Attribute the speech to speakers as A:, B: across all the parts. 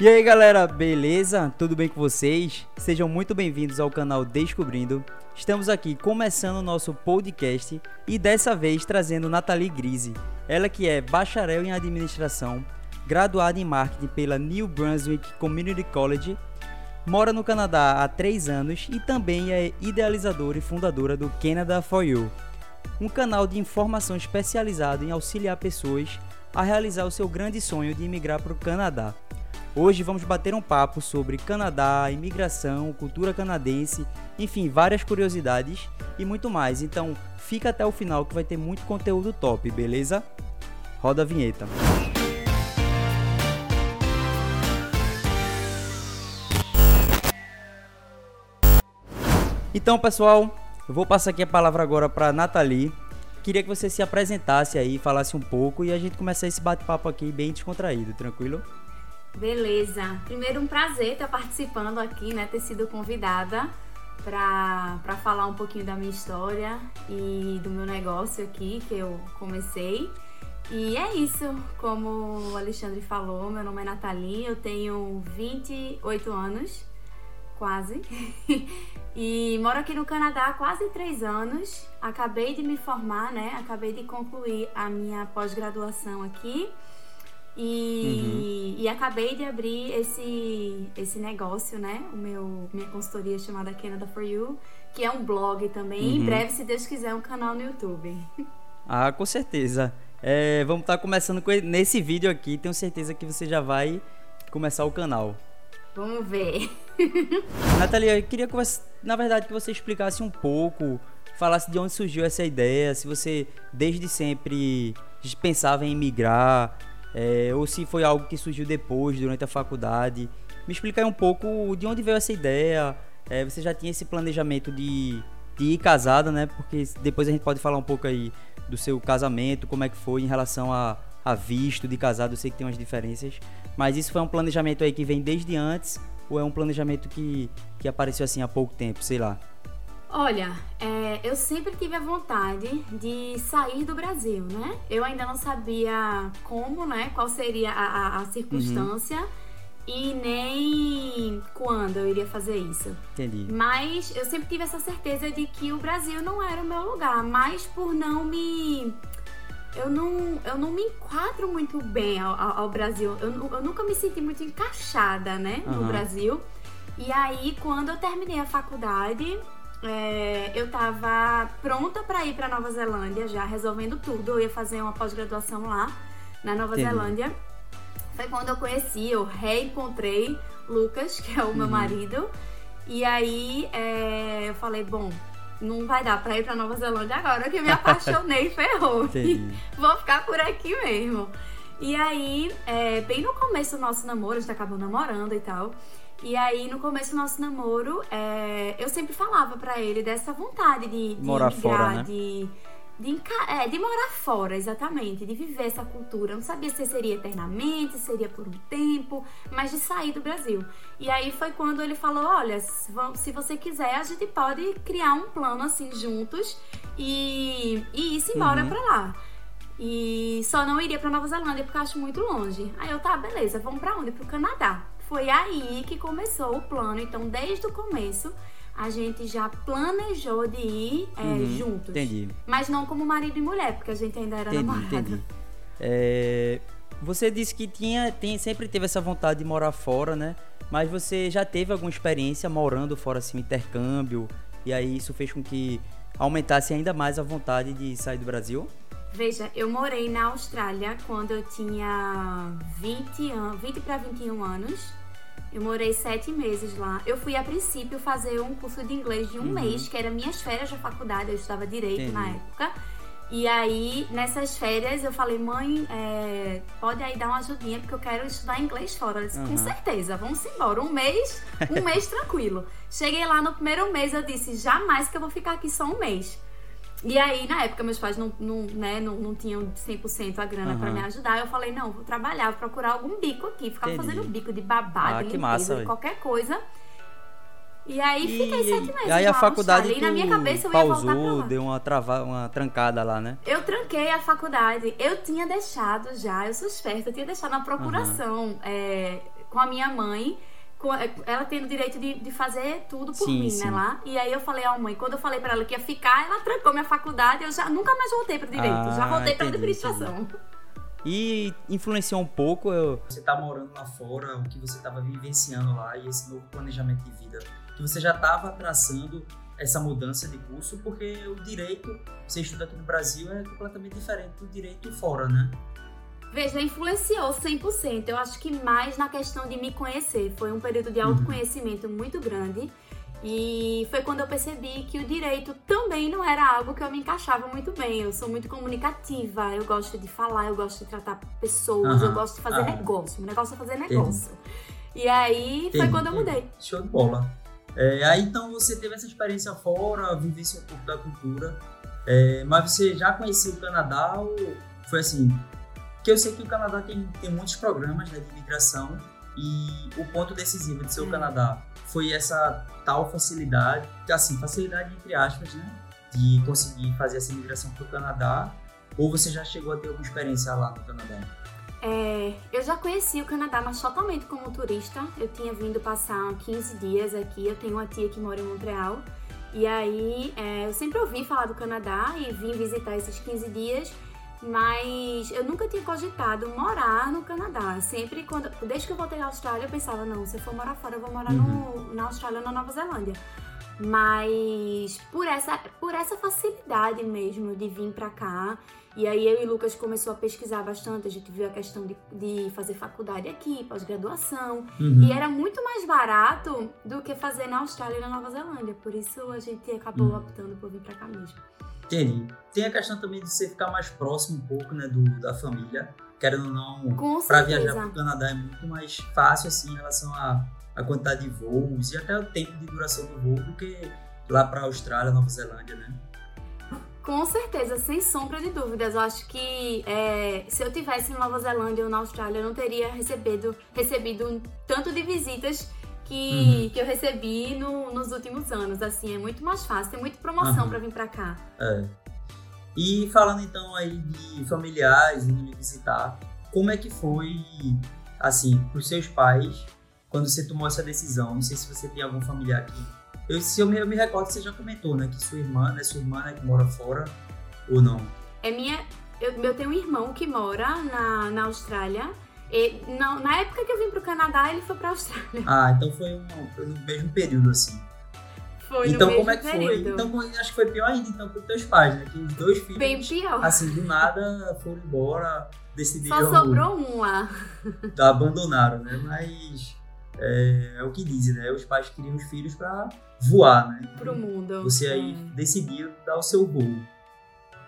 A: E aí galera, beleza? Tudo bem com vocês? Sejam muito bem-vindos ao canal Descobrindo. Estamos aqui começando o nosso podcast e dessa vez trazendo Nathalie Grise. Ela que é bacharel em administração, graduada em marketing pela New Brunswick Community College, mora no Canadá há 3 anos e também é idealizadora e fundadora do Canada for You, um canal de informação especializado em auxiliar pessoas a realizar o seu grande sonho de imigrar para o Canadá. Hoje vamos bater um papo sobre Canadá, imigração, cultura canadense, enfim, várias curiosidades e muito mais. Então, fica até o final que vai ter muito conteúdo top, beleza? Roda a vinheta. Então, pessoal, eu vou passar aqui a palavra agora para Nathalie. Queria que você se apresentasse aí, falasse um pouco e a gente começar esse bate-papo aqui bem descontraído, tranquilo?
B: Beleza. Primeiro, um prazer estar participando aqui, né? Ter sido convidada para falar um pouquinho da minha história e do meu negócio aqui que eu comecei. E é isso, como o Alexandre falou, meu nome é Nathalie, eu tenho 28 anos, quase, e moro aqui no Canadá há quase três anos. Acabei de me formar, né? Acabei de concluir a minha pós-graduação aqui. E, uhum. e acabei de abrir esse, esse negócio, né? O meu, minha consultoria chamada Canada for You, que é um blog também. Uhum. Em breve, se Deus quiser, um canal no YouTube.
A: Ah, com certeza. É, vamos estar tá começando com, nesse vídeo aqui. Tenho certeza que você já vai começar o canal.
B: Vamos ver.
A: Natalia, eu queria que você, na verdade, que você explicasse um pouco, falasse de onde surgiu essa ideia, se você desde sempre pensava em migrar, é, ou se foi algo que surgiu depois, durante a faculdade. Me explica aí um pouco de onde veio essa ideia. É, você já tinha esse planejamento de, de ir casada, né? Porque depois a gente pode falar um pouco aí do seu casamento, como é que foi em relação a, a visto de casado. Eu sei que tem umas diferenças, mas isso foi um planejamento aí que vem desde antes ou é um planejamento que, que apareceu assim há pouco tempo, sei lá?
B: Olha, é, eu sempre tive a vontade de sair do Brasil, né? Eu ainda não sabia como, né? Qual seria a, a, a circunstância. Uhum. E nem quando eu iria fazer isso.
A: Entendi.
B: Mas eu sempre tive essa certeza de que o Brasil não era o meu lugar. Mas por não me eu não, eu não me enquadro muito bem ao, ao Brasil. Eu, eu, nunca me senti muito encaixada, né, no uhum. Brasil. E aí, quando eu terminei a faculdade, é, eu tava pronta para ir para Nova Zelândia já, resolvendo tudo. Eu ia fazer uma pós-graduação lá, na Nova Entendi. Zelândia. Foi quando eu conheci, eu reencontrei Lucas, que é o meu uhum. marido. E aí é, eu falei, bom, não vai dar pra ir pra Nova Zelândia agora, que eu me apaixonei e ferrou. Vou ficar por aqui mesmo. E aí, é, bem no começo do nosso namoro, a gente acabou namorando e tal. E aí, no começo do nosso namoro, é, eu sempre falava para ele dessa vontade de, de
A: Morar migrar, fora, né?
B: de, de, é, de, morar fora, exatamente, de viver essa cultura. Eu não sabia se seria eternamente, se seria por um tempo, mas de sair do Brasil. E aí foi quando ele falou: olha, se você quiser, a gente pode criar um plano assim juntos e, e ir embora uhum. pra lá. E só não iria pra Nova Zelândia porque eu acho muito longe. Aí eu, tá, beleza, vamos pra onde? Pro Canadá foi aí que começou o plano. Então, desde o começo, a gente já planejou de ir é, uhum, juntos.
A: Entendi.
B: Mas não como marido e mulher, porque a gente ainda era entendi, namorado. Entendi.
A: É, você disse que tinha, tem, sempre teve essa vontade de morar fora, né? Mas você já teve alguma experiência morando fora, assim, intercâmbio? E aí isso fez com que aumentasse ainda mais a vontade de sair do Brasil?
B: Veja, eu morei na Austrália quando eu tinha 20, an 20 para 21 anos. Eu morei sete meses lá. Eu fui a princípio fazer um curso de inglês de um uhum. mês, que era minhas férias da faculdade, eu estudava direito Entendi. na época. E aí, nessas férias, eu falei, mãe, é, pode aí dar uma ajudinha, porque eu quero estudar inglês fora. Ela disse, uhum. com certeza, vamos embora. Um mês, um mês tranquilo. Cheguei lá no primeiro mês, eu disse, jamais que eu vou ficar aqui só um mês. E aí, na época, meus pais não, não, né, não, não tinham 100% a grana uhum. para me ajudar. Eu falei, não, vou trabalhar, vou procurar algum bico aqui. Ficava Entendi. fazendo bico de babado, ah, limpeza, massa, qualquer coisa. E aí e, fiquei sete meses. E
A: aí a faculdade na minha cabeça eu pausou, ia voltar deu uma, trava, uma trancada lá, né?
B: Eu tranquei a faculdade. Eu tinha deixado já, eu suspeito, eu tinha deixado na procuração. Uhum. É, com a minha mãe, ela tendo o direito de, de fazer tudo por
A: Sim,
B: mim,
A: sim.
B: né, lá. E aí eu falei à mãe, quando eu falei pra ela que ia ficar, ela trancou minha faculdade, eu já nunca mais voltei pro direito,
A: Ah,
B: já voltei pra
A: entendi,
B: administração.
A: E influenciou um pouco eu... Você tá morando lá fora, o que você tava vivenciando lá e esse novo planejamento de vida. Que você já tava traçando essa mudança de curso, porque o direito, você estuda aqui no Brasil, é completamente diferente do direito fora, né?
B: Veja, influenciou 100%. Eu acho que mais na questão de me conhecer. Foi um período de autoconhecimento muito grande. E foi quando eu percebi que o direito também não era algo que eu me encaixava muito bem. Eu sou muito comunicativa, eu gosto de falar, eu gosto de tratar pessoas, eu gosto de fazer
A: aham.
B: negócio. O negócio é fazer negócio. E aí foi
A: Entendi,
B: quando eu mudei.
A: entendi. Show de bola. É, aí então você teve essa experiência fora, vivenciou um pouco da cultura, é, mas você já conhecia o Canadá ou foi assim? Porque eu sei que o Canadá tem, tem muitos programas né, de imigração e o ponto decisivo de ser o
B: É.
A: Canadá foi essa tal facilidade, assim, facilidade entre aspas, né? De conseguir fazer essa imigração para o Canadá ou você já chegou a ter alguma experiência lá no Canadá?
B: É, eu já conheci o Canadá, mas totalmente como turista. Eu tinha vindo passar 15 dias aqui. Eu tenho uma tia que mora em Montreal. E aí, é, eu sempre ouvi falar do Canadá e vim visitar esses 15 dias. Mas eu nunca tinha cogitado morar no Canadá. Sempre, quando, desde que eu voltei à Austrália, eu pensava: não, se eu for morar fora, eu vou morar no, na Austrália ou na Nova Zelândia. Mas por essa, por essa facilidade mesmo de vir pra cá, e aí eu e Lucas começou a pesquisar bastante, a gente viu a questão de, de fazer faculdade aqui, pós-graduação,
A: Uhum.
B: e era muito mais barato do que fazer na Austrália e na Nova Zelândia, por isso a gente acabou
A: Uhum.
B: optando por vir pra cá mesmo.
A: Entendi. Tem a questão também de você ficar mais próximo um pouco, né, do, da família. Querendo ou não, para viajar para o Canadá é muito mais fácil, assim, em relação à, à quantidade de voos e até o tempo de duração do voo do que lá para Austrália, Nova Zelândia, né?
B: Com certeza, sem sombra de dúvidas. Eu acho que é, se eu tivesse em Nova Zelândia ou na Austrália, eu não teria recebido, recebido um tanto de visitas que,
A: Uhum.
B: que eu recebi no- nos últimos anos. Assim, é muito mais fácil, tem muita promoção
A: Aham.
B: pra vir pra cá.
A: É. E falando então aí de familiares indo me visitar, como é que foi, assim, pros seus pais quando você tomou essa decisão? Não sei se você tem algum familiar que. Eu, se eu me, eu me recordo, você já comentou, né? Que sua irmã, né? Sua irmã né, que mora fora ou não?
B: É minha. Eu, eu tenho um irmão que mora na, na Austrália. E, na, na época que eu vim pro Canadá, ele foi pra Austrália.
A: Ah, então foi, um, foi no mesmo período, assim.
B: Foi
A: então,
B: no
A: como
B: mesmo
A: é que foi?
B: período.
A: Então, acho que foi pior ainda, então, pros teus pais, né? Que os dois filhos,
B: Bem pior.
A: assim, do nada, foram embora, decidiram...
B: Só sobrou um lá.
A: Abandonaram, né? Mas é, é o que dizem, né? Os pais queriam os filhos pra voar, né?
B: pro mundo.
A: Você aí
B: É.
A: decidiu dar o seu voo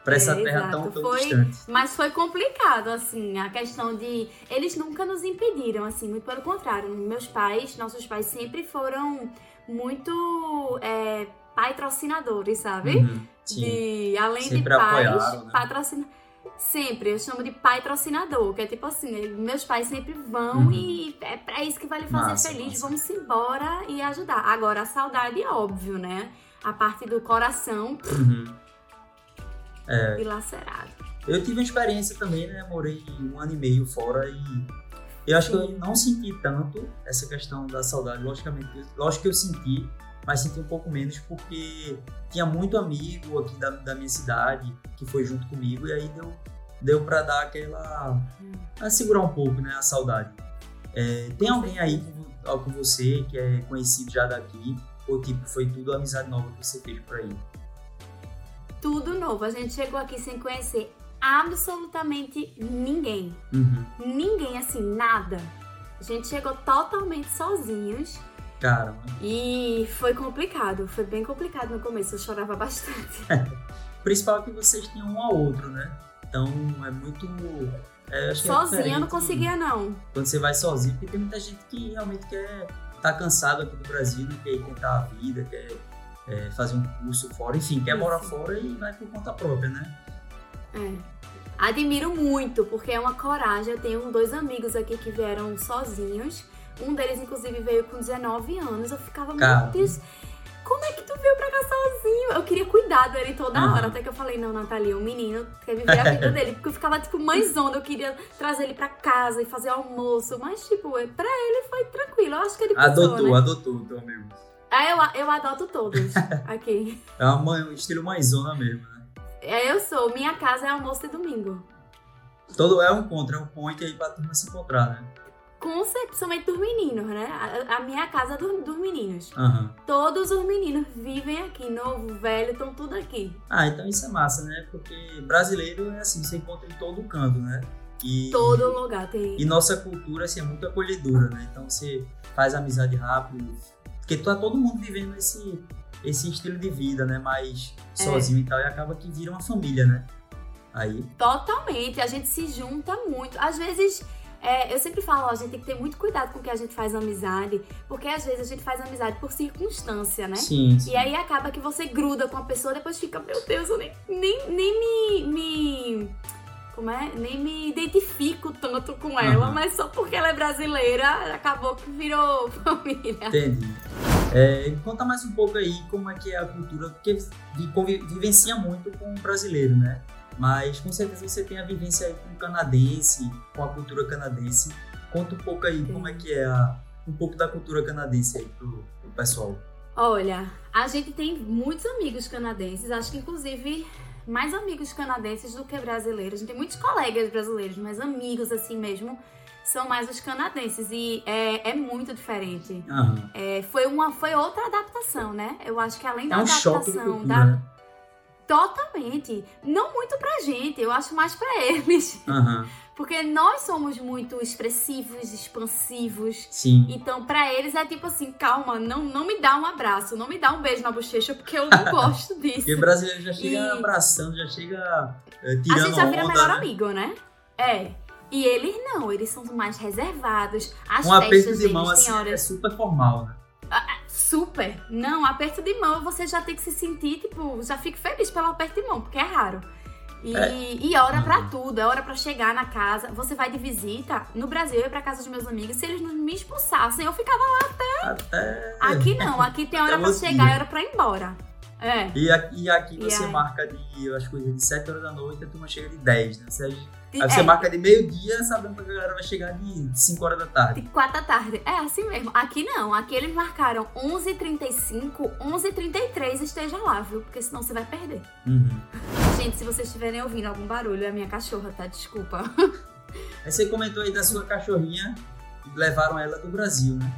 A: pra essa
B: É,
A: terra tão,
B: exato.
A: tão
B: Foi-
A: distante.
B: Mas foi complicado, assim, a questão de. Eles nunca nos impediram, assim, muito pelo contrário. Meus pais, nossos pais sempre foram muito é, patrocinadores, sabe?
A: Uhum.
B: De, além
A: Sempre
B: de pais,
A: apoiaram, né?
B: patrocina... Sempre, eu chamo de pai patrocinador, que é tipo assim, meus pais sempre vão
A: Uhum.
B: e é pra isso que vai lhe fazer
A: Massa,
B: feliz,
A: massa.
B: vamos embora e ajudar. Agora, a saudade, óbvio, né? A parte do coração
A: Uhum.
B: Dilacerado.
A: Eu tive uma experiência também, né? Morei um ano e meio fora e eu acho que eu
B: Sim.
A: não senti tanto essa questão da saudade. Logicamente, lógico que eu senti, mas senti um pouco menos porque tinha muito amigo aqui da, da minha cidade que foi junto comigo e aí deu, deu para dar aquela. a segurar um pouco, né? A saudade. É, tem alguém aí com, com você que é conhecido já daqui? Ou tipo, foi tudo amizade nova que você fez por aí?
B: Tudo novo. A gente chegou aqui sem conhecer absolutamente ninguém.
A: Uhum.
B: Ninguém, assim, nada. A gente chegou totalmente sozinhos
A: Caramba.
B: e foi complicado. Foi bem complicado no começo. Eu chorava bastante.
A: O principal é que vocês tinham um ao outro, né? Então é muito. é, é
B: eu não conseguia, não.
A: Quando você vai sozinho, porque tem muita gente que realmente quer. tá cansado aqui do Brasil, né? quer tentar a vida, quer é, fazer um curso fora, enfim, quer morar fora e vai por conta própria, né?
B: É. Admiro muito, porque é uma coragem. Eu tenho dois amigos aqui que vieram sozinhos. Um deles, inclusive, veio com 19 anos. Eu ficava,
A: Cara.
B: meu Deus. como é que tu veio pra cá sozinho? Eu queria cuidar dele toda
A: Uhum.
B: hora, até que eu falei, não, Nathalie, o menino quer viver a vida dele. Porque eu ficava, tipo, mãezona, eu queria trazer ele pra casa e fazer almoço. Mas, tipo, pra ele foi tranquilo. Eu acho que ele pensou,
A: Adotou,
B: né?
A: adotou o teu amigo.
B: Aí eu, eu adoto todos aqui.
A: É uma um estilo mãezona mesmo, né?
B: É, eu sou. Minha casa é almoço e domingo.
A: Todo é um encontro, é um point aí pra turma se encontrar, né?
B: Conceptualmente dos meninos, né? A, a minha casa é do- dos meninos.
A: Aham.
B: Todos os meninos vivem aqui, novo, velho, estão tudo aqui.
A: Ah, então isso é massa, né? Porque brasileiro é assim, você encontra em todo canto, né? E,
B: Todo lugar tem.
A: E nossa cultura, assim, é muito acolhedora, né? Então você faz amizade rápido. Porque tá todo mundo vivendo esse, esse estilo de vida, né? Mais
B: É.
A: sozinho e tal. E acaba que vira uma família, né? Aí.
B: Totalmente, a gente se junta muito. Às vezes, é, eu sempre falo, ó, a gente tem que ter muito cuidado com o que a gente faz amizade, porque às vezes a gente faz amizade por circunstância, né?
A: Sim, sim.
B: E aí acaba que você gruda com a pessoa, depois fica, meu Deus, eu nem, nem, nem me, me. Como é? Nem me identifico tanto com ela,
A: Aham.
B: mas só porque ela é brasileira, acabou que virou família.
A: Entendi. É, conta mais um pouco aí como é que é a cultura, porque vivencia muito com o brasileiro, né? Mas com certeza você tem a vivência aí com o canadense, com a cultura canadense. Conta um pouco aí como é que é a, um pouco da cultura canadense aí pro, pro pessoal.
B: Olha, a gente tem muitos amigos canadenses, acho que inclusive mais amigos canadenses do que brasileiros. A gente tem muitos colegas brasileiros, mas amigos assim mesmo são mais os canadenses e é, é muito diferente.
A: Aham.
B: É, foi uma, foi outra adaptação, né? Eu acho que além da
A: É um
B: adaptação, da
A: né?
B: totalmente, não muito pra gente, eu acho mais pra eles,
A: Aham.
B: Porque nós somos muito expressivos, expansivos.
A: Sim.
B: Então, pra eles é tipo assim, calma, não, não me dá um abraço, não me dá um beijo na bochecha, porque eu não gosto disso.
A: Porque o brasileiro já chega
B: E-
A: abraçando, já chega é,
B: A
A: tirando
B: gente já vira
A: onda,
B: melhor
A: né?
B: amigo, né? É. E eles não, eles são mais reservados. As
A: Um aperto
B: festas
A: de mão assim é super formal, né?
B: super. Não, aperto de mão você já tem que se sentir, tipo, já fico feliz pelo aperto de mão, porque é raro. E,
A: É.
B: e hora pra
A: Uhum.
B: tudo, é hora pra chegar na casa. Você vai de visita. No Brasil, eu ia pra casa dos meus amigos. Se eles não me expulsassem, eu ficava lá.
A: Até.
B: Aqui não, aqui tem hora
A: Até
B: pra
A: outro
B: chegar e hora pra ir embora. É.
A: E aqui, e aqui
B: E
A: você
B: aí?
A: marca de, as coisas de 7 horas da noite, a turma chega de 10, né? Você,
B: De,
A: aí você
B: é,
A: marca de meio-dia, sabendo que a galera vai chegar de 5 horas da tarde.
B: de quatro da tarde. É assim mesmo. Aqui não. Aqui eles marcaram 11h35, 11h33 esteja lá, viu? Porque senão você vai perder.
A: Uhum.
B: Gente, se vocês estiverem ouvindo algum barulho, é a minha cachorra, tá? Desculpa.
A: Aí você comentou aí da sua cachorrinha, levaram ela do Brasil, né?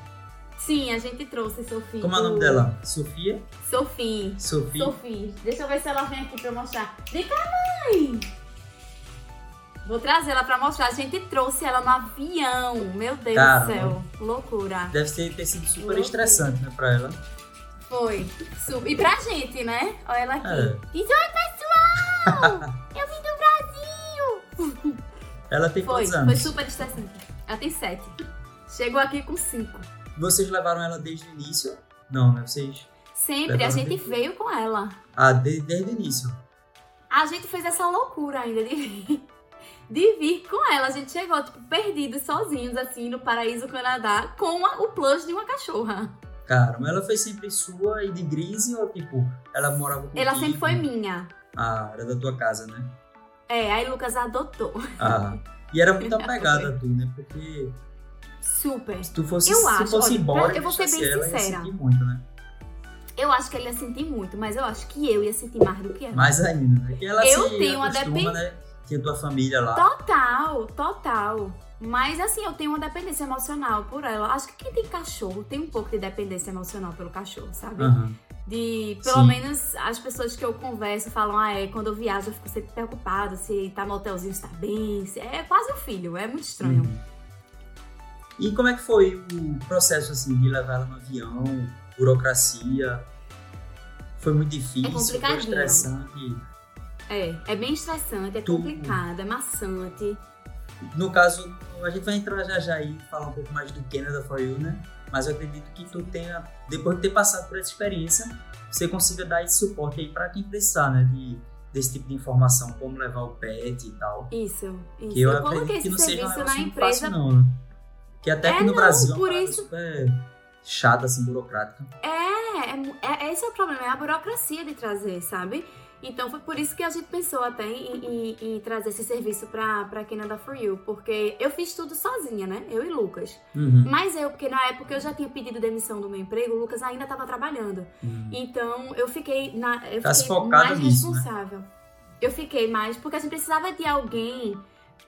B: Sim, a gente trouxe Sofia.
A: Como é o nome dela? Sofia?
B: Sophie.
A: Sofia?
B: Sophie. Deixa eu ver se ela vem aqui pra eu mostrar. Vem cá, mãe! Vou trazer ela pra mostrar. A gente trouxe ela no avião. Meu Deus do céu. Loucura.
A: Deve ter, ter sido super
B: Loucura.
A: estressante, né, pra ela.
B: Foi. Super. E pra gente, né? Olha ela aqui.
A: É.
B: Diz oi, pessoal! eu vim do Brasil!
A: Ela tem
B: Foi.
A: quantos
B: Foi
A: anos?
B: super estressante. Ela tem sete. Chegou aqui com cinco.
A: Vocês levaram ela desde o início? Não, né? Vocês.
B: Sempre. A gente
A: desde-
B: veio com ela.
A: Ah, de- desde o início.
B: A gente fez essa loucura ainda de vir, de vir com ela. A gente chegou, tipo, perdidos, sozinhos, assim, no Paraíso Canadá, com o plus de uma cachorra.
A: Caramba, ela foi sempre sua e de Grise ou tipo, ela morava contigo?
B: Ela sempre foi minha.
A: Ah, era da tua casa, né?
B: É, aí Lucas adotou.
A: Ah. E era muito apegada a tu, né? Porque
B: Super.
A: se tu fosse,
B: Eu
A: se
B: acho,
A: fosse
B: olha,
A: embora,
B: eu vou ser bem
A: ela, ia
B: sincera.
A: sentir muito, né?
B: Eu acho que ele ia sentir muito, mas eu acho que eu ia sentir mais do que ela.
A: Mais ainda, né?
B: Eu tenho uma
A: acostuma,
B: depen-
A: né? Tinha tua família lá.
B: Total, total. Mas assim, eu tenho uma dependência emocional por ela. Acho que quem tem cachorro tem um pouco de dependência emocional pelo cachorro, sabe?
A: Aham.
B: De, pelo
A: Sim.
B: menos as pessoas que eu converso falam, ah, é, quando eu viajo eu fico sempre preocupada se tá no hotelzinho, se tá bem. se- É quase um filho, é muito estranho.
A: Uhum. E como é que foi o processo, assim, de levar ela no avião, burocracia? Foi muito difícil, foi
B: complicadinho.
A: estressante.
B: É, é bem estressante, é
A: Tu-
B: complicado, é maçante.
A: No caso, a gente vai entrar já já e falar um pouco mais do Canada for You, né? Mas eu acredito que tu tenha, depois de ter passado por essa experiência, você consiga dar esse suporte aí pra quem precisar, né? De, desse tipo de informação, como levar o pet e tal.
B: Isso, isso.
A: Que eu,
B: eu
A: acredito que não seja um
B: serviço
A: negócio
B: empresa.
A: fácil não, né? Que até
B: É,
A: aqui no
B: não,
A: Brasil é
B: por
A: uma parada
B: isso-
A: super chata, assim, burocrática.
B: É, é, é, é, esse é o problema, é a burocracia de trazer, sabe? Então foi por isso que a gente pensou até em, em, em trazer esse serviço pra, pra Canada For You, porque eu fiz tudo sozinha, né? Eu e Lucas.
A: Uhum.
B: Mas eu, porque na época eu já tinha pedido demissão do meu emprego, o Lucas ainda estava trabalhando.
A: Uhum.
B: Então eu fiquei, na, eu
A: Tá
B: fiquei mais
A: nisso, né?
B: responsável. Eu fiquei mais, porque a gente precisava de alguém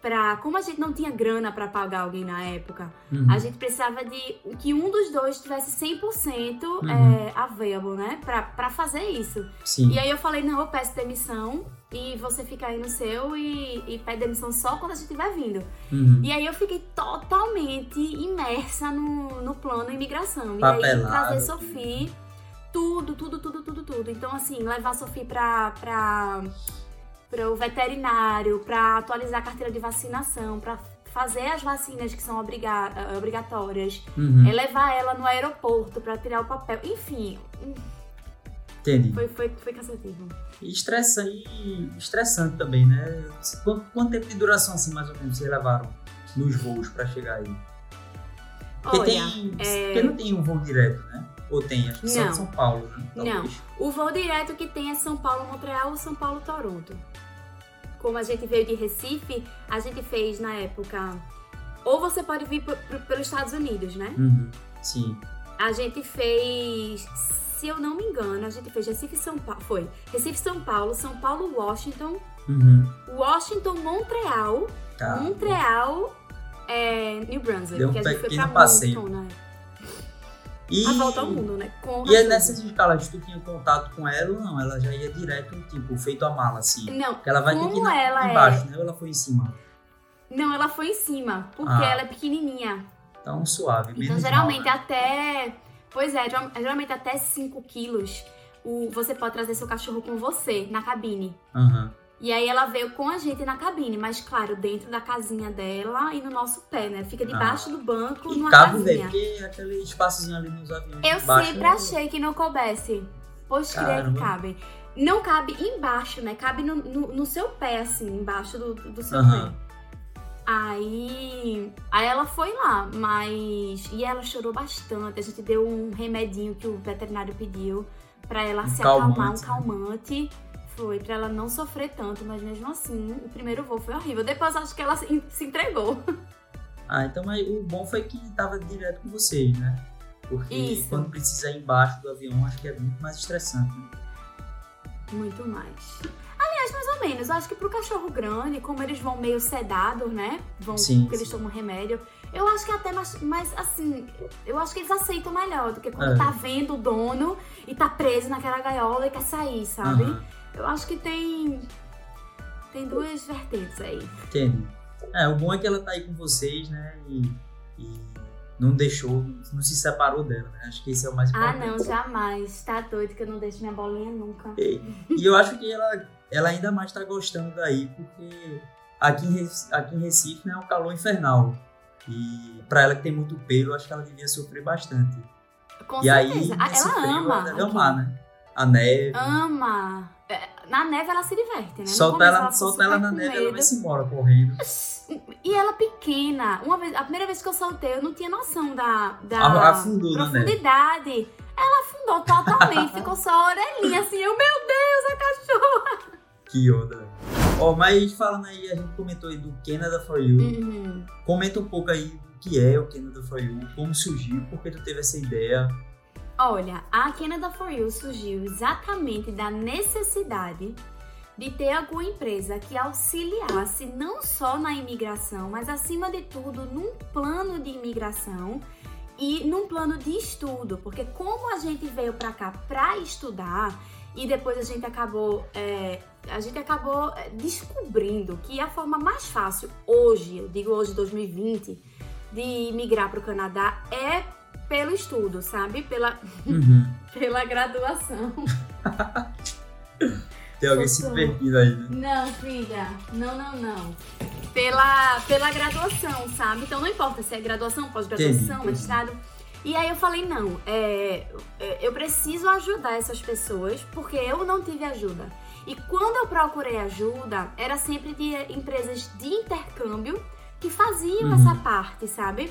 B: pra. Como a gente não tinha grana pra pagar alguém na época,
A: Uhum.
B: a gente precisava de que um dos dois tivesse 100%
A: Uhum.
B: é, available, né? Pra, pra fazer isso.
A: Sim.
B: E aí eu falei, não, eu peço demissão e você fica aí no seu e, e pede demissão só quando a gente estiver vindo.
A: Uhum.
B: E aí eu fiquei totalmente imersa no, no plano imigração. E aí trazer Sophie, tudo, tudo, tudo, tudo, tudo. Então, assim, levar a Sophie pra, pra, pra o veterinário, pra atualizar a carteira de vacinação, pra fazer as vacinas que são obriga obrigatórias,
A: Uhum.
B: é levar ela no aeroporto pra tirar o papel. Enfim,
A: Entendi.
B: foi, foi, foi cansativo.
A: E estressante, estressante também, né? Quanto, quanto tempo de duração, assim, mais ou menos, vocês levaram nos voos pra chegar aí? Porque
B: Olha,
A: tem.
B: é-
A: Porque não tem um voo direto, né? Ou tem, acho que só de São Paulo, né?
B: Não. O voo direto que tem é São Paulo-Montreal ou São Paulo-Toronto. Como a gente veio de Recife, a gente fez na época. Ou você pode vir pelos Estados Unidos, né?
A: Uhum. Sim.
B: A gente fez. Se eu não me engano, a gente fez Recife São Paulo. Foi. Recife São Paulo, São Paulo, Washington,
A: Uhum.
B: Washington, Montreal,
A: Tá.
B: Montreal, é, New Brunswick.
A: Deu um
B: que a gente foi pra
A: passeio.
B: Moncton, né?
A: E,
B: A volta ao mundo, né? Com
A: e é nessas escalas, tu tinha contato com ela ou não? Ela já ia direto, tipo, feito a mala, assim.
B: Não,
A: Porque ela vai ter que
B: Como ela é-
A: embaixo, né? Ou ela foi em cima?
B: não, ela foi em cima, porque
A: Ah.
B: ela é pequenininha.
A: Então, suave.
B: Então,
A: menos
B: geralmente,
A: mal, né?
B: até. Pois é, geral- geralmente até 5 quilos o, você pode trazer seu cachorro com você na cabine.
A: Aham.
B: E aí ela veio com a gente na cabine, mas claro, dentro da casinha dela e no nosso pé, né? Fica debaixo do banco,
A: E
B: numa
A: cabe,
B: casinha.
A: porque aquele espaçozinho ali nos aviões.
B: Eu sempre
A: né?
B: achei que não coubesse. Pois que cabe. Não cabe embaixo, né? Cabe no, no, no seu pé, assim, embaixo do, do seu
A: Aham.
B: pé. Aí, aí ela foi lá, mas. E ela chorou bastante. A gente deu um remedinho que o veterinário pediu pra ela
A: Um
B: se acalmar,
A: calmante,
B: um calmante. Foi, pra ela não sofrer tanto, mas mesmo assim, o primeiro voo foi horrível. Depois acho que ela se, entregou.
A: Ah, então mas o bom foi que tava direto com vocês, né? Porque
B: Isso.
A: quando precisa ir embaixo do avião, acho que é muito mais estressante. Né?
B: Muito mais. Aliás, mais ou menos. Eu acho que pro cachorro grande, como eles vão meio sedados, né? Vão,
A: Sim,
B: porque eles
A: sim.
B: tomam remédio. Eu acho que até mais, mais assim, eu acho que eles aceitam melhor do que quando
A: É.
B: tá vendo o dono e tá preso naquela gaiola e quer sair, sabe?
A: Aham,
B: Eu acho que tem. Tem duas vertentes aí.
A: entendi. É, o bom é que ela tá aí com vocês, né? E, e não deixou, não se separou dela, né? Acho que esse é o mais
B: Ah,
A: importante.
B: não, jamais. Tá doido que eu não deixo minha bolinha nunca.
A: E, e eu acho que ela, ela ainda mais tá gostando daí, porque aqui em, Recife, aqui em Recife né, é um calor infernal. E pra ela que tem muito pelo, acho que ela devia sofrer bastante.
B: Com
A: e
B: certeza.
A: aí,
B: Ah, ela ama.
A: ela deve amar, né? A neve.
B: Ama. Na neve ela se diverte, né?
A: Solta ela,
B: fica
A: solta ela na neve, ela vai se embora correndo.
B: E ela pequena. Uma vez, a primeira vez que eu soltei, eu não tinha noção da, da
A: afundou na neve.
B: profundidade. Ela afundou totalmente, ficou só a orelhinha assim. Eu, meu Deus, a cachorra!
A: Que onda. Ó, mas falando aí, a gente comentou aí do Canada for You.
B: Uhum.
A: Comenta um pouco aí o que é o Canada for You, como surgiu, por que tu teve essa ideia.
B: Olha, a Canada For You surgiu exatamente da necessidade de ter alguma empresa que auxiliasse não só na imigração, mas acima de tudo num plano de imigração e num plano de estudo, porque como a gente veio para cá para estudar e depois a gente acabou é, a gente acabou é, descobrindo que a forma mais fácil hoje, eu digo hoje 2020, de migrar para o Canadá é pelo estudo, sabe? Pela,
A: Uhum.
B: pela graduação.
A: Tem alguém se divertindo aí, né?
B: Não, filha. Não, não, não. Pela, pela graduação, sabe? Então não importa se é graduação, pós-graduação, mestrado. E aí eu falei, não, é, é, eu preciso ajudar essas pessoas porque eu não tive ajuda. E quando eu procurei ajuda, era sempre de empresas de intercâmbio que faziam
A: Uhum.
B: essa parte, sabe?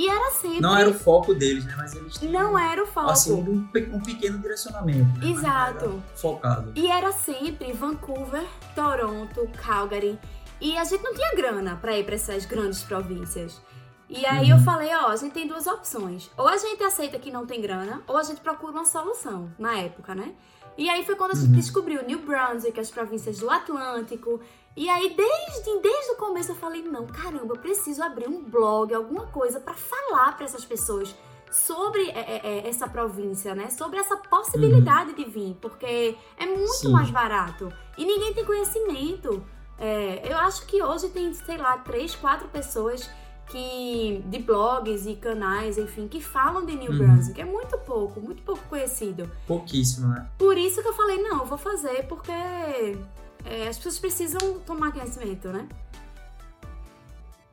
B: E era sempre.
A: Não era o foco deles, né? Mas eles tinham,
B: Não era o foco.
A: assim, um, um pequeno direcionamento. Né?
B: Exato.
A: Focado.
B: E era sempre Vancouver, Toronto, Calgary. E a gente não tinha grana pra ir pra essas grandes províncias. E aí
A: Uhum.
B: eu falei, ó, a gente tem duas opções. Ou a gente aceita que não tem grana, ou a gente procura uma solução, na época, né? E aí foi quando a gente
A: Uhum.
B: descobriu New Brunswick, as províncias do Atlântico. E aí, desde, desde o começo, eu falei, não, caramba, eu preciso abrir um blog, alguma coisa pra falar pra essas pessoas sobre é, é, é, essa província, né? Sobre essa possibilidade de vir, porque é muito
A: Sim.
B: mais barato. E ninguém tem conhecimento. É, eu acho que hoje tem, sei lá, três, quatro pessoas que de blogs e canais, enfim, que falam de New
A: Uhum.
B: Brunswick. É muito pouco, muito pouco conhecido.
A: Pouquíssimo, né?
B: Por isso que eu falei, não, eu vou fazer, porque é, as pessoas precisam tomar conhecimento, né?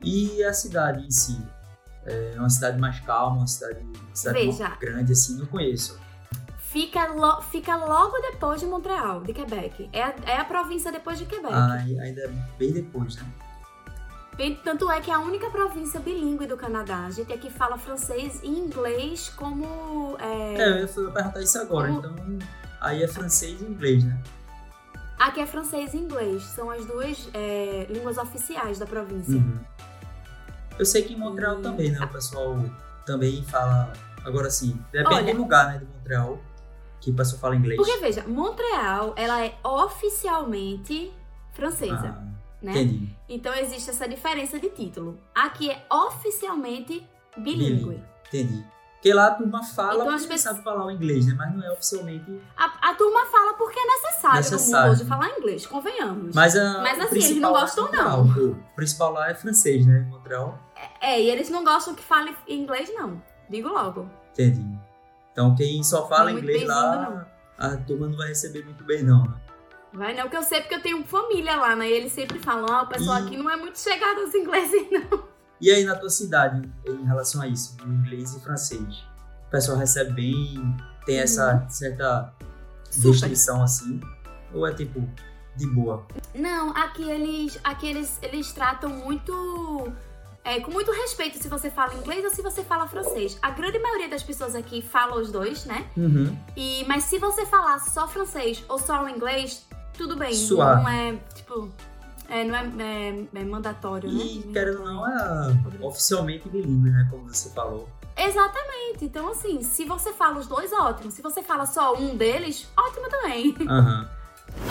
A: E a cidade em si? É uma cidade mais calma, uma cidade, uma cidade
B: Veja.
A: grande, assim, não conheço.
B: Fica, lo- fica logo depois de Montreal, de Quebec. É a, é a província depois de Quebec.
A: Ah, ainda é bem depois, né?
B: Bem, Tanto é que é a única província bilíngue do Canadá. A gente aqui fala francês e inglês como. é,
A: É, eu ia perguntar isso agora.
B: Como-
A: Então, aí é francês e inglês, né?
B: Aqui é francês e inglês. São as duas é, línguas oficiais da província.
A: Uhum. Eu sei que em Montreal
B: E-
A: também, né? O pessoal também fala. Agora sim, depende
B: Olha-
A: do lugar, né? De Montreal, que o pessoal fala inglês.
B: Porque, veja, Montreal, ela é oficialmente francesa,
A: Ah,
B: né?
A: Entendi.
B: Então existe essa diferença de título. Aqui é oficialmente bilíngue.
A: Entendi. Porque lá a turma fala
B: Então,
A: porque
B: as pessoas-
A: sabe falar o inglês, né? Mas não é oficialmente.
B: A, a turma fala porque é necessário,
A: Necessário.
B: mundo hoje falar inglês, convenhamos.
A: Mas, a,
B: Mas, assim, eles não
A: é
B: gostam,
A: Montreal. O principal lá é francês, né? Montreal.
B: É, e eles não gostam que fale inglês, não. Digo logo.
A: Entendi. Então quem só fala
B: Não é
A: inglês lá, a turma não vai receber muito bem, não, né?
B: Vai não, que eu sei porque eu tenho família lá, né? E eles sempre falam, ah, o pessoal
A: E-
B: aqui não é muito chegado aos ingleses, não.
A: E aí na tua cidade, em relação a isso, inglês e francês? O pessoal recebe bem? Tem essa certa
B: Uhum. Super.
A: restrição assim? Ou é tipo, de boa?
B: Não, aqui eles, aqui eles, eles tratam muito. é, com muito respeito se você fala inglês ou se você fala francês. A grande maioria das pessoas aqui fala os dois, né?
A: Uhum.
B: E, mas se você falar só francês ou só o inglês, tudo bem.
A: Suave.
B: Não é, tipo. É, não é, é- é mandatório,
A: E,
B: né?
A: querendo ou não, é oficialmente bilíngue, né? Como você falou.
B: Exatamente. Então, assim, se você fala os dois, ótimo. Se você fala só um deles, ótimo também.
A: Aham.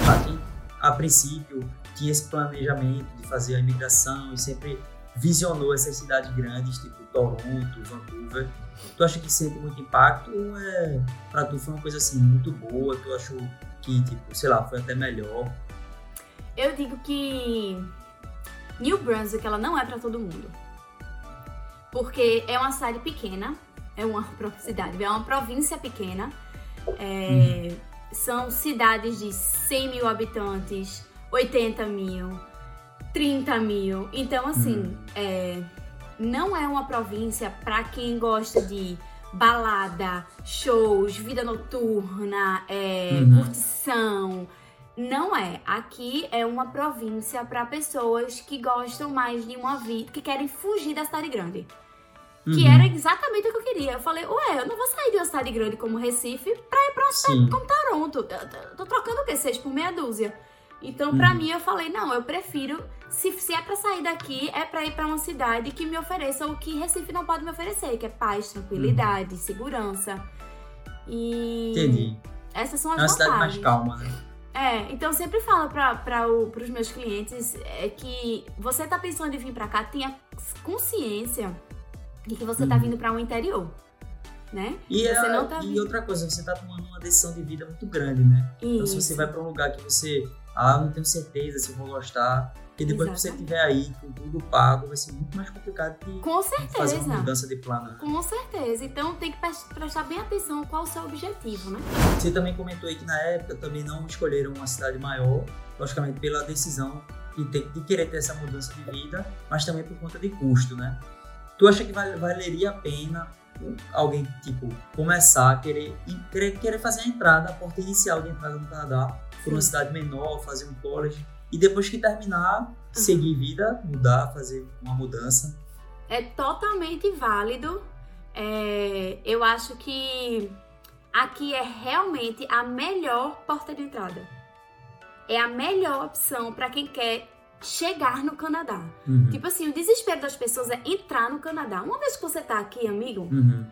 A: Aqui, a princípio, tinha esse planejamento de fazer a imigração e sempre visionou essas cidades grandes, tipo Toronto, Vancouver. Tu acha que sente muito impacto ou é, pra tu foi uma coisa assim muito boa? Tu achou que, tipo, sei lá, foi até melhor?
B: Eu digo que New Brunswick ela não é pra todo mundo. Porque é uma cidade pequena, é uma cidade, é uma província pequena. é, São cidades de 100 mil habitantes, 80 mil, 30 mil. Então, assim,
A: Hum.
B: é, não é uma província pra quem gosta de balada, shows, vida noturna, é,
A: Uhum.
B: curtição. Não é. Aqui é uma província para pessoas que gostam mais de uma vida, que querem fugir da cidade grande. Que
A: Uhum.
B: era exatamente o que eu queria. Eu falei, ué, eu não vou sair de uma cidade grande como Recife pra ir pra uma cidade como Toronto. Eu tô- trocando o quê? Seis por meia dúzia. Então, pra
A: Uhum.
B: mim, eu falei, não, eu prefiro, se, se é pra sair daqui, é pra ir pra uma cidade que me ofereça o que Recife não pode me oferecer, que é paz, tranquilidade, segurança. E
A: Entendi.
B: essas são
A: É
B: as
A: uma cidade mais
B: vantagens.
A: calma, né?
B: É, então eu sempre falo para os meus clientes é que você tá pensando em vir pra cá, tenha consciência de que você tá
A: Uhum.
B: vindo pra um interior, né?
A: E, é-
B: tá
A: e outra coisa, você tá tomando uma decisão de vida muito grande, né? Então, se você
B: Isso.
A: vai pra um lugar que você, ah, não tenho certeza se eu vou gostar, porque depois que você
B: Exatamente.
A: estiver aí com tudo pago, vai ser muito mais complicado de
B: Com
A: fazer
B: certeza.
A: uma mudança de plano.
B: Com certeza. Então tem que pres- prestar bem atenção qual o seu objetivo, né?
A: Você também comentou aí que na época também não escolheram uma cidade maior, logicamente pela decisão de, querer ter essa mudança de vida, mas também por conta de custo, né? Tu acha que val- valeria a pena alguém, tipo, começar a querer, querer, querer fazer a entrada, a porta inicial de entrada no Canadá, por uma cidade menor, fazer um college, e depois que terminar, seguir vida, mudar, fazer uma mudança?
B: É totalmente válido. É, eu acho que aqui é realmente a melhor porta de entrada. É a melhor opção para quem quer chegar no Canadá.
A: Uhum.
B: Tipo assim, o desespero das pessoas é entrar no Canadá. Uma vez que você tá aqui, amigo,
A: Uhum.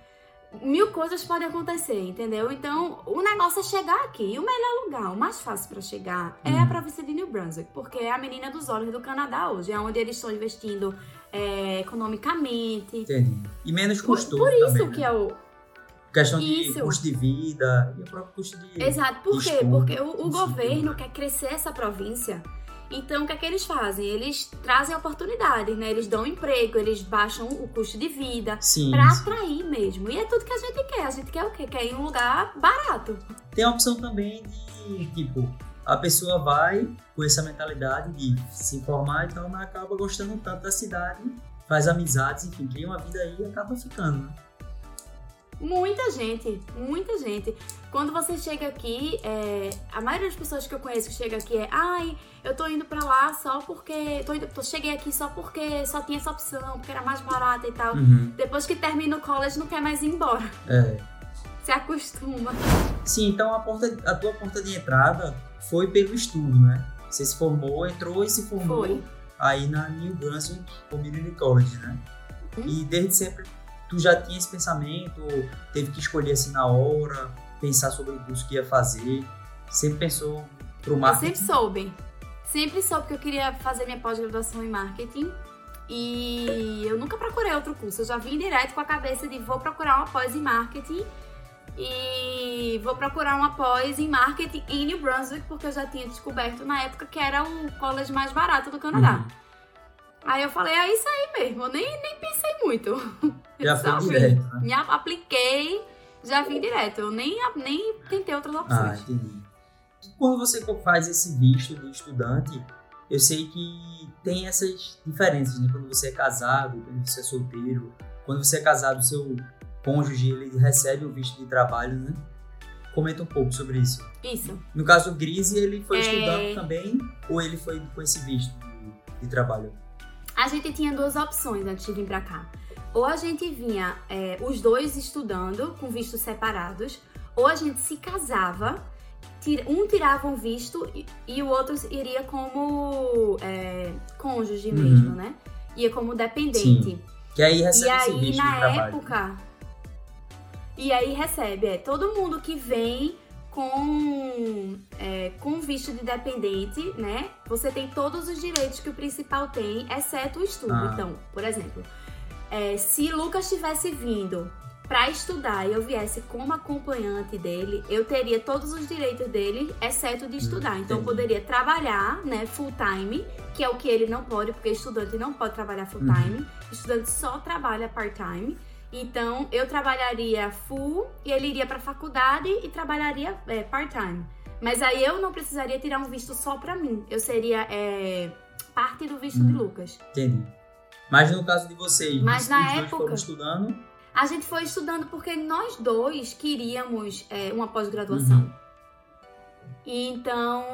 B: Mil coisas podem acontecer, entendeu? Então, o negócio é chegar aqui. E o melhor lugar, o mais fácil para chegar, é a
A: Uhum.
B: província de New Brunswick, porque é a menina dos olhos do Canadá hoje, é onde eles estão investindo é, economicamente.
A: Entendi. E menos
B: Por,
A: custoso
B: por isso
A: também, né?
B: que é o.
A: Questão de
B: Isso.
A: custo de vida e o próprio custo de...
B: Exato, por quê?
A: Estudo,
B: Porque o, o governo quer crescer essa província. Então, o que é que eles fazem? Eles trazem oportunidades, né? Eles dão emprego, eles baixam o custo de vida.
A: Sim.
B: atrair mesmo. E é tudo que a gente quer. A gente quer o quê? Quer ir em um lugar barato.
A: Tem a opção também de, tipo, a pessoa vai com essa mentalidade de se informar e tal, mas acaba gostando tanto da cidade, faz amizades, enfim, cria uma vida aí e acaba ficando, né?
B: Muita gente, muita gente. Quando você chega aqui, é, a maioria das pessoas que eu conheço que chega aqui é ai, eu tô indo pra lá só porque. Tô indo, tô- cheguei aqui só porque só tinha essa opção, porque era mais barata e tal.
A: Uhum.
B: Depois que termina o college, não quer mais ir embora.
A: É.
B: Se acostuma.
A: Sim, então a, porta, a tua porta de entrada foi pelo estudo, né? Você se formou, entrou e se formou
B: Foi.
A: aí na New Brunswick Community College, né?
B: Hum.
A: E desde sempre tu já tinha esse pensamento, ou teve que escolher assim na hora, pensar sobre o curso que ia fazer, sempre pensou pro
B: Eu
A: marketing?
B: sempre soube. Sempre soube que eu queria fazer minha pós-graduação em marketing. E eu nunca procurei outro curso. Eu já vim direto com a cabeça de vou procurar uma pós em marketing. E vou procurar uma pós em marketing em New Brunswick, porque eu já tinha descoberto na época que era o college mais barato do Canadá.
A: Uhum.
B: Aí eu falei, é isso aí mesmo. Eu nem, nem pensei muito.
A: Já foi
B: vim.
A: direto, né?
B: Me apliquei, já vim direto. Eu nem, nem tentei outras
A: Ah,
B: opções.
A: entendi. E quando você faz esse visto de estudante, eu sei que tem essas diferenças, né? Quando você é casado, quando você é solteiro. Quando você é casado, seu cônjuge, ele recebe o visto de trabalho, né? Comenta um pouco sobre isso.
B: Isso.
A: No caso do Grise, ele foi
B: É.
A: estudando também ou ele foi com esse visto de, de trabalho?
B: A gente tinha duas opções antes de vir pra cá. Ou a gente vinha é, os dois estudando com vistos separados, ou a gente se casava, um tirava um visto e, e o outro iria como é, cônjuge
A: Uhum.
B: mesmo, né? Ia como dependente.
A: Que aí recebe
B: E aí, na época. E aí recebe, é, todo mundo que vem com, é, com visto de dependente, né? Você tem todos os direitos que o principal tem, exceto o estudo.
A: Ah.
B: Então, por exemplo, é, se Lucas tivesse vindo para estudar e eu viesse como acompanhante dele, eu teria todos os direitos dele, exceto de estudar. Então, eu poderia trabalhar, né, full time, que é o que ele não pode, porque estudante não pode trabalhar full time. Estudante só trabalha part-time. Então, eu trabalharia full e ele iria para faculdade e trabalharia é, part-time. Mas aí eu não precisaria tirar um visto só para mim. Eu seria é, parte do visto de
A: Hum.
B: Lucas.
A: Entendi. Mas no caso de vocês,
B: Mas na
A: dois
B: época-
A: foram estudando.
B: A gente foi estudando porque nós dois queríamos é, uma pós-graduação.
A: Uhum.
B: Então,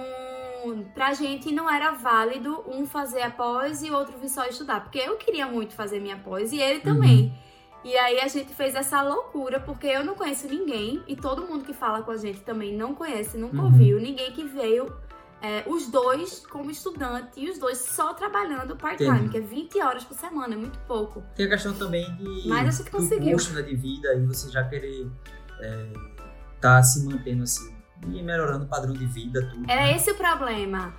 B: pra gente não era válido um fazer a pós e o outro vir só estudar. Porque eu queria muito fazer minha pós e ele também. E aí a gente fez essa loucura, porque eu não conheço ninguém, e todo mundo que fala com a gente também não conhece, nunca
A: Uhum.
B: ouviu, ninguém que veio, é, os dois como estudante, e os dois só trabalhando part-time, que é 20 horas por semana, é muito pouco.
A: Tem a questão também de
B: Mas a gente
A: do
B: conseguiu.
A: custo né, de vida e você já querer é, tá se mantendo assim e melhorando o padrão de vida, tudo.
B: Era
A: né?
B: esse o problema.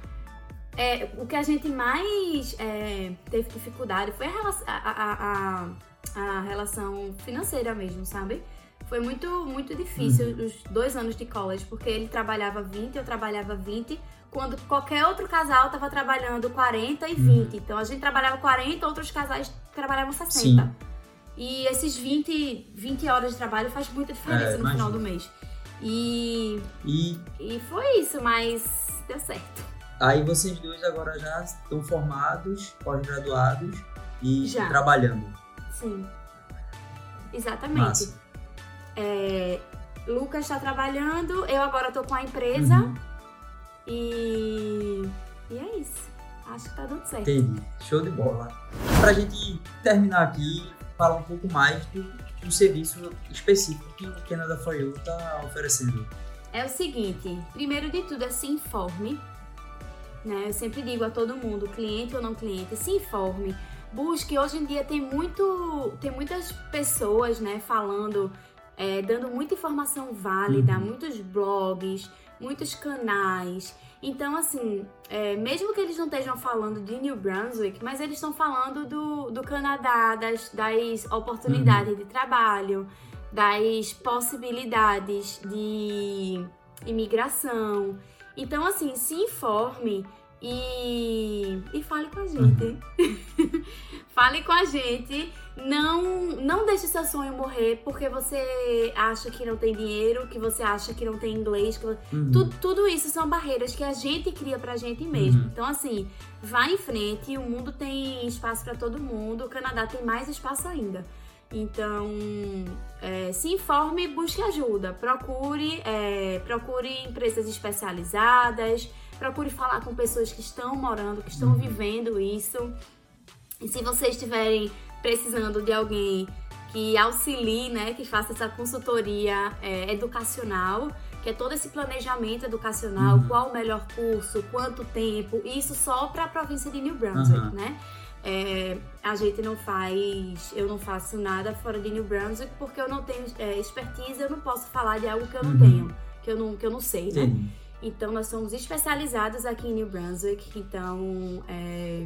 B: É, o que a gente mais é, teve dificuldade foi a, relação- a- a- a- a relação financeira mesmo, sabe? Foi muito, muito difícil
A: Uhum.
B: os dois anos de college, porque ele trabalhava 20, eu trabalhava 20, quando qualquer outro casal tava trabalhando 40 e
A: Uhum.
B: 20. Então a gente trabalhava 40, outros casais trabalhavam 60.
A: Sim.
B: E esses 20, 20 horas de trabalho faz muita diferença
A: É,
B: no final do mês. E,
A: E
B: e foi isso, mas deu certo.
A: aí vocês dois agora já estão formados, pós-graduados e
B: Já.
A: trabalhando.
B: Sim. Exatamente.
A: Massa.
B: É, Lucas está trabalhando, eu agora tô com a empresa
A: Uhum.
B: E. E é isso. acho que tá dando certo.
A: Entendi. Show de bola. Pra gente terminar aqui, falar um pouco mais do, do serviço específico que o Canada For You tá oferecendo.
B: É o seguinte, primeiro de tudo é se informe. Né? Eu sempre digo a todo mundo, cliente ou não cliente, se informe. Busque, hoje em dia tem muito. Tem muitas pessoas né, falando, é, dando muita informação válida,
A: Uhum.
B: muitos blogs, muitos canais. Então, assim, é, mesmo que eles não estejam falando de New Brunswick, mas eles estão falando do, do Canadá, das, das oportunidades de trabalho, das possibilidades de imigração. Então, assim, se informe e, e fale com a gente. fale com a gente. Não, não deixe seu sonho morrer porque você acha que não tem dinheiro, que você acha que não tem inglês. Que...
A: Uhum.
B: Tu- tudo isso são barreiras que a gente cria pra gente mesmo.
A: Uhum.
B: Então, assim, vá em frente. O mundo tem espaço pra todo mundo. O Canadá tem mais espaço ainda. Então, é, se informe e busque ajuda. Procure, é, procure empresas especializadas. Procure falar com pessoas que estão morando, que estão
A: Uhum.
B: vivendo isso. E se vocês estiverem precisando de alguém que auxilie, né, que faça essa consultoria é, educacional, que é todo esse planejamento educacional,
A: Uhum.
B: qual o melhor curso, quanto tempo, isso só para a província de New Brunswick,
A: Aham.
B: né? É, a gente não faz, eu não faço nada fora de New Brunswick porque eu não tenho é, expertise, eu não posso falar de algo que eu não
A: Uhum.
B: tenho, que eu não, que eu não sei, né? Então, nós somos especializados aqui em New Brunswick. Então, é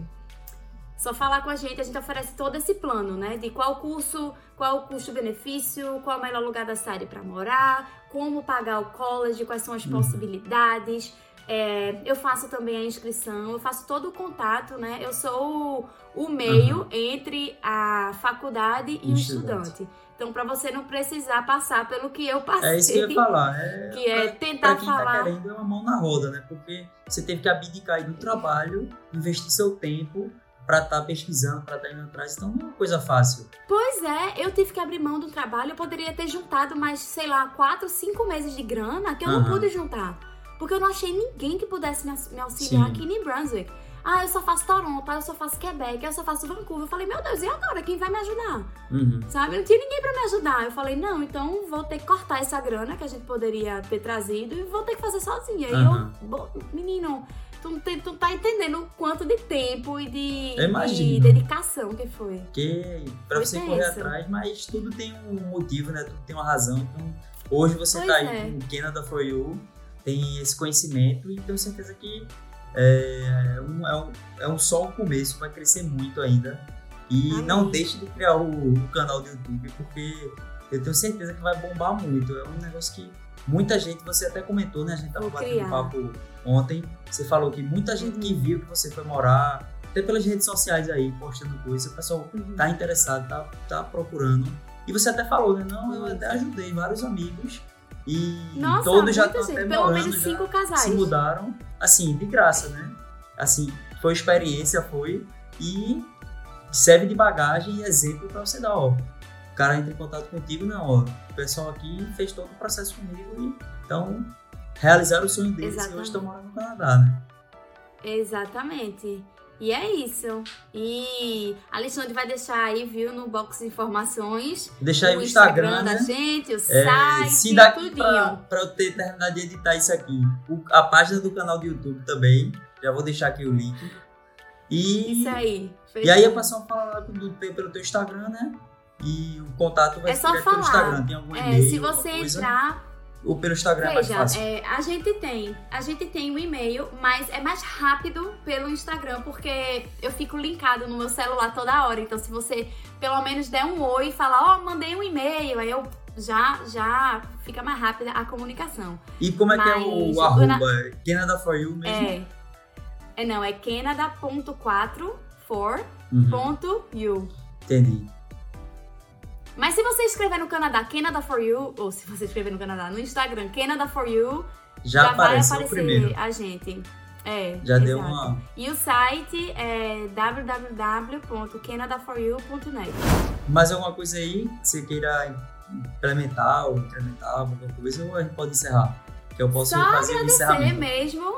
B: só falar com a gente. A gente oferece todo esse plano, né? De qual curso, qual o custo-benefício, qual é o melhor lugar da cidade para morar, como pagar o college, quais são as
A: Uhum.
B: possibilidades. É, eu faço também a inscrição, eu faço todo o contato, né? Eu sou o, o meio entre a faculdade e o
A: Estudante.
B: estudante. Então, para você não precisar passar pelo que eu passei,
A: É isso que eu ia falar. É,
B: que é
A: pra-
B: tentar
A: pra quem
B: falar.
A: tá querendo é uma mão na roda, né? Porque você teve que abdicar do trabalho, investir seu tempo pra estar pesquisando, pra estar indo atrás. Então não é uma coisa fácil.
B: Pois é, eu tive que abrir mão do trabalho. Eu poderia ter juntado mais, sei lá, quatro, cinco meses de grana que eu não
A: Aham.
B: pude juntar. Porque eu não achei ninguém que pudesse me, aux- me auxiliar
A: Sim.
B: aqui em New Brunswick. Ah, eu só faço Toronto, ah, eu só faço Quebec, eu só faço Vancouver. Eu falei, meu Deus, e agora? Quem vai me ajudar?
A: Uhum.
B: Sabe? Não tinha ninguém pra me ajudar. Eu falei, não, então vou ter que cortar essa grana que a gente poderia ter trazido e vou ter que fazer sozinha.
A: Aham.
B: E eu, menino, tu, não tem- tu tá entendendo o quanto de tempo e de, de dedicação que foi.
A: Porque pra você
B: tenso.
A: correr atrás, mas tudo tem um motivo, né? Tudo tem uma razão. Então, hoje você
B: Pois
A: tá aí
B: é.
A: com o Canada For You, tem esse conhecimento e tenho certeza que é um, é um, é um só o começo, vai crescer muito ainda. E
B: Amém.
A: não deixe de criar o, o canal do YouTube, porque eu tenho certeza que vai bombar muito. É um negócio que muita gente, você até comentou, né? A gente tava
B: Vou
A: batendo
B: criar.
A: papo ontem. Você falou que muita gente que
B: Uhum.
A: viu que você foi morar, até pelas redes sociais aí, postando coisa, o pessoal
B: Uhum.
A: tá interessado, tá, tá procurando. E você até falou, né? Não, eu até ajudei vários amigos. E
B: Nossa,
A: todos já estão até.
B: Pelo menos
A: já
B: cinco casais.
A: se mudaram, assim, de graça, né? Assim, foi experiência, foi. E serve de bagagem e exemplo pra você dar, ó. O cara entra em contato contigo, não, ó. O pessoal aqui fez todo o processo comigo e então realizaram o sonho deles e
B: Exatamente.
A: hoje estão morando no Canadá, né?
B: Exatamente. E é isso. E a Alexandre vai deixar aí, viu, no box de informações.
A: Deixa aí
B: o
A: o Instagram, né?
B: da gente, o
A: É,
B: site,
A: se daqui
B: tudinho.
A: pra, pra eu ter terminado de editar isso aqui, o- a página do canal do YouTube também, já vou deixar aqui o link. E,
B: Isso aí.
A: e aí a
B: fechou.
A: pessoa fala lá pelo teu Instagram, né? E o contato vai
B: É
A: ser pelo. Instagram. Tem algum
B: É,
A: e-mail,
B: se você entrar,
A: Ou pelo Instagram é mais
B: veja,
A: fácil.
B: é, a gente tem, a gente tem um e-mail, mas é mais rápido pelo Instagram, porque eu fico linkado no meu celular toda hora. Então, se você pelo menos der um oi e falar, ó, mandei um e-mail, aí eu já, já fica mais rápida a comunicação.
A: E como é que é
B: mas
A: o
B: eu-
A: arroba? Canada for you mesmo?
B: É. É não, é canada.4 for
A: Uhum,
B: ponto you.
A: entendi.
B: Mas se você escrever no Canadá Canada for you, ou se você escrever no Canadá no Instagram Canada for you,
A: Já,
B: já, vai
A: apareceu
B: aparecer
A: primeiro.
B: a gente. É,
A: Já deu uma.
B: E o site é www.canadaforyou.net.
A: Mais alguma coisa aí que você queira implementar ou incrementar alguma coisa, ou a gente pode encerrar? Que eu posso
B: Só
A: fazer
B: agradecer mesmo.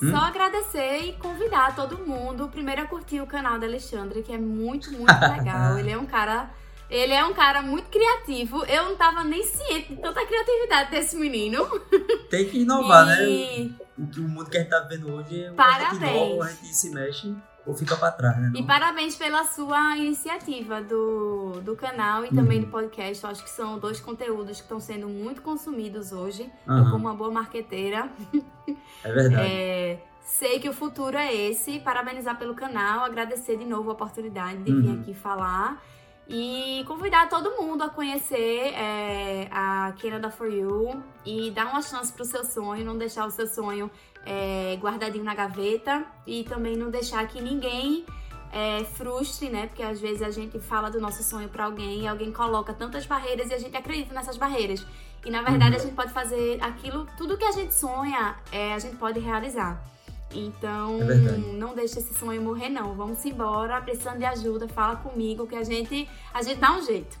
B: Hum? Só agradecer e convidar todo mundo primeiro a curtir o canal da Alexandre, que é muito, muito legal. Ele é um cara. Ele é um cara muito criativo. Eu não tava nem ciente de tanta criatividade desse menino.
A: Tem que inovar, né? e... né? O, o mundo que a gente tá vendo hoje é
B: Parabéns.
A: a gente se mexe ou fica para trás, né?
B: Não? E parabéns pela sua iniciativa do, do canal e também uhum. do podcast. Eu acho que são dois conteúdos que estão sendo muito consumidos hoje. Uhum. Eu, como uma boa marqueteira.
A: É verdade. É,
B: sei que o futuro é esse. Parabenizar pelo canal, agradecer de novo a oportunidade de uhum. vir aqui falar. E convidar todo mundo a conhecer é, a Canada For You e dar uma chance pro seu sonho, não deixar o seu sonho é, guardadinho na gaveta e também não deixar que ninguém é, frustre, né? Porque às vezes a gente fala do nosso sonho para alguém e alguém coloca tantas barreiras e a gente acredita nessas barreiras. E na verdade uhum. a gente pode fazer aquilo, tudo que a gente sonha, é, a gente pode realizar. Então, é não deixe esse sonho morrer, não. Vamos embora, precisando de ajuda, fala comigo que a gente, a gente dá um jeito.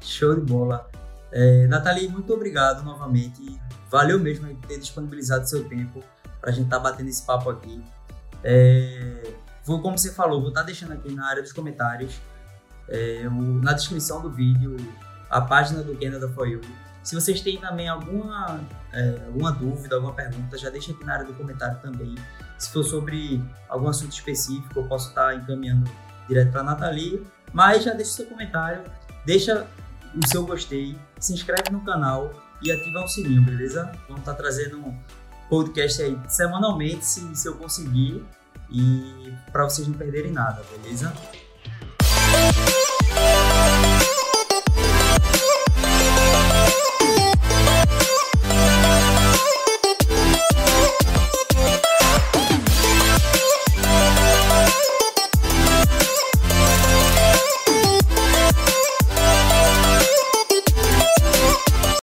A: Show de bola. É, Nathalie, muito obrigado novamente. Valeu mesmo por ter disponibilizado seu tempo para a gente estar tá batendo esse papo aqui. É, vou, como você falou, vou estar tá deixando aqui na área dos comentários, é, o, na descrição do vídeo, a página do Canada For You. Se vocês têm também alguma, é, alguma dúvida, alguma pergunta, já deixa aqui na área do comentário também. Se for sobre algum assunto específico, eu posso estar tá encaminhando direto para a Nathalie. Mas já deixa o seu comentário, deixa o seu gostei, se inscreve no canal e ativa o sininho, beleza? Vamos estar trazendo podcast aí semanalmente, se, se eu conseguir, e para vocês não perderem nada, beleza?